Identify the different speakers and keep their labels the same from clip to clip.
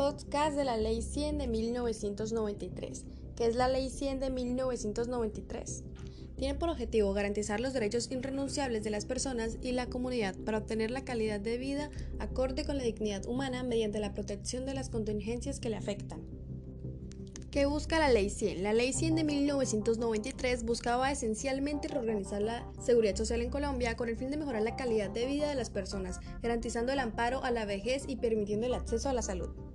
Speaker 1: podcast de la Ley 100 de 1993, que es la Ley 100 de 1993. Tiene por objetivo garantizar los derechos irrenunciables de las personas y la comunidad para obtener la calidad de vida acorde con la dignidad humana mediante la protección de las contingencias que le afectan. ¿Qué busca la Ley 100? La Ley 100 de 1993 buscaba esencialmente reorganizar la seguridad social en Colombia con el fin de mejorar la calidad de vida de las personas, garantizando el amparo a la vejez y permitiendo el acceso a la salud.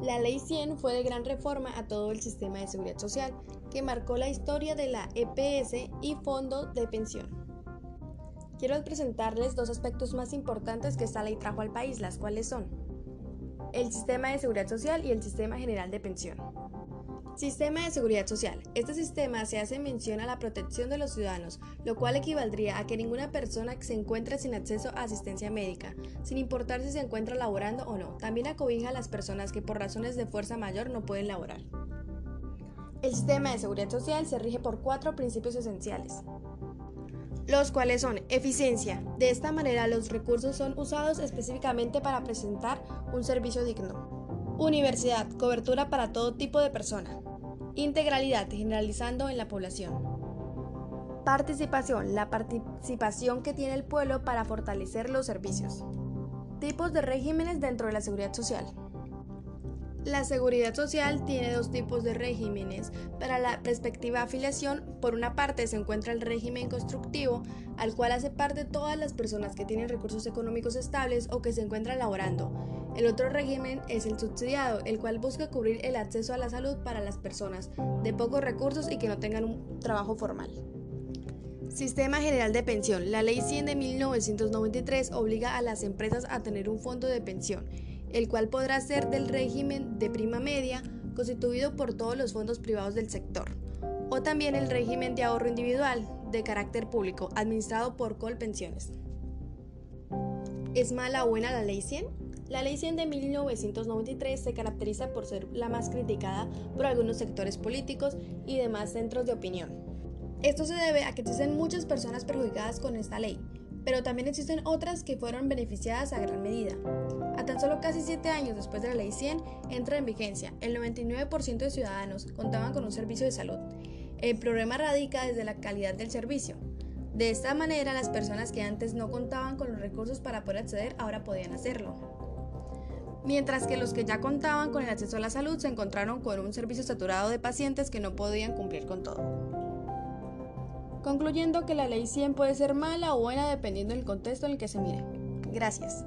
Speaker 1: La Ley 100 fue de gran reforma a todo el sistema de seguridad social, que marcó la historia de la EPS y Fondo de Pensión. Quiero presentarles dos aspectos más importantes que esta ley trajo al país, las cuales son el sistema de seguridad social y el sistema general de pensión. Sistema de Seguridad Social. Este sistema se hace mención a la protección de los ciudadanos, lo cual equivaldría a que ninguna persona se encuentre sin acceso a asistencia médica, sin importar si se encuentra laborando o no. También acobija a las personas que por razones de fuerza mayor no pueden laborar. El sistema de seguridad social se rige por cuatro principios esenciales, los cuales son eficiencia. De esta manera los recursos son usados específicamente para presentar un servicio digno. Universidad, cobertura para todo tipo de persona. Integralidad, generalizando en la población. Participación, la participación que tiene el pueblo para fortalecer los servicios. Tipos de regímenes dentro de la seguridad social. La seguridad social tiene dos tipos de regímenes. Para la respectiva afiliación, por una parte se encuentra el régimen constructivo, al cual hace parte todas las personas que tienen recursos económicos estables o que se encuentran laborando. El otro régimen es el subsidiado, el cual busca cubrir el acceso a la salud para las personas de pocos recursos y que no tengan un trabajo formal. Sistema General de Pensión. La Ley 100 de 1993 obliga a las empresas a tener un fondo de pensión el cual podrá ser del régimen de prima media constituido por todos los fondos privados del sector, o también el régimen de ahorro individual de carácter público administrado por Colpensiones. ¿Es mala o buena la Ley 100? La Ley 100 de 1993 se caracteriza por ser la más criticada por algunos sectores políticos y demás centros de opinión. Esto se debe a que existen muchas personas perjudicadas con esta ley, pero también existen otras que fueron beneficiadas a gran medida. Tan solo casi 7 años después de la Ley 100 entra en vigencia, el 99% de ciudadanos contaban con un servicio de salud. El problema radica desde la calidad del servicio. De esta manera, las personas que antes no contaban con los recursos para poder acceder ahora podían hacerlo. Mientras que los que ya contaban con el acceso a la salud se encontraron con un servicio saturado de pacientes que no podían cumplir con todo concluyendo que la ley 100 puede ser mala o buena dependiendo del contexto en el que se mire. Gracias.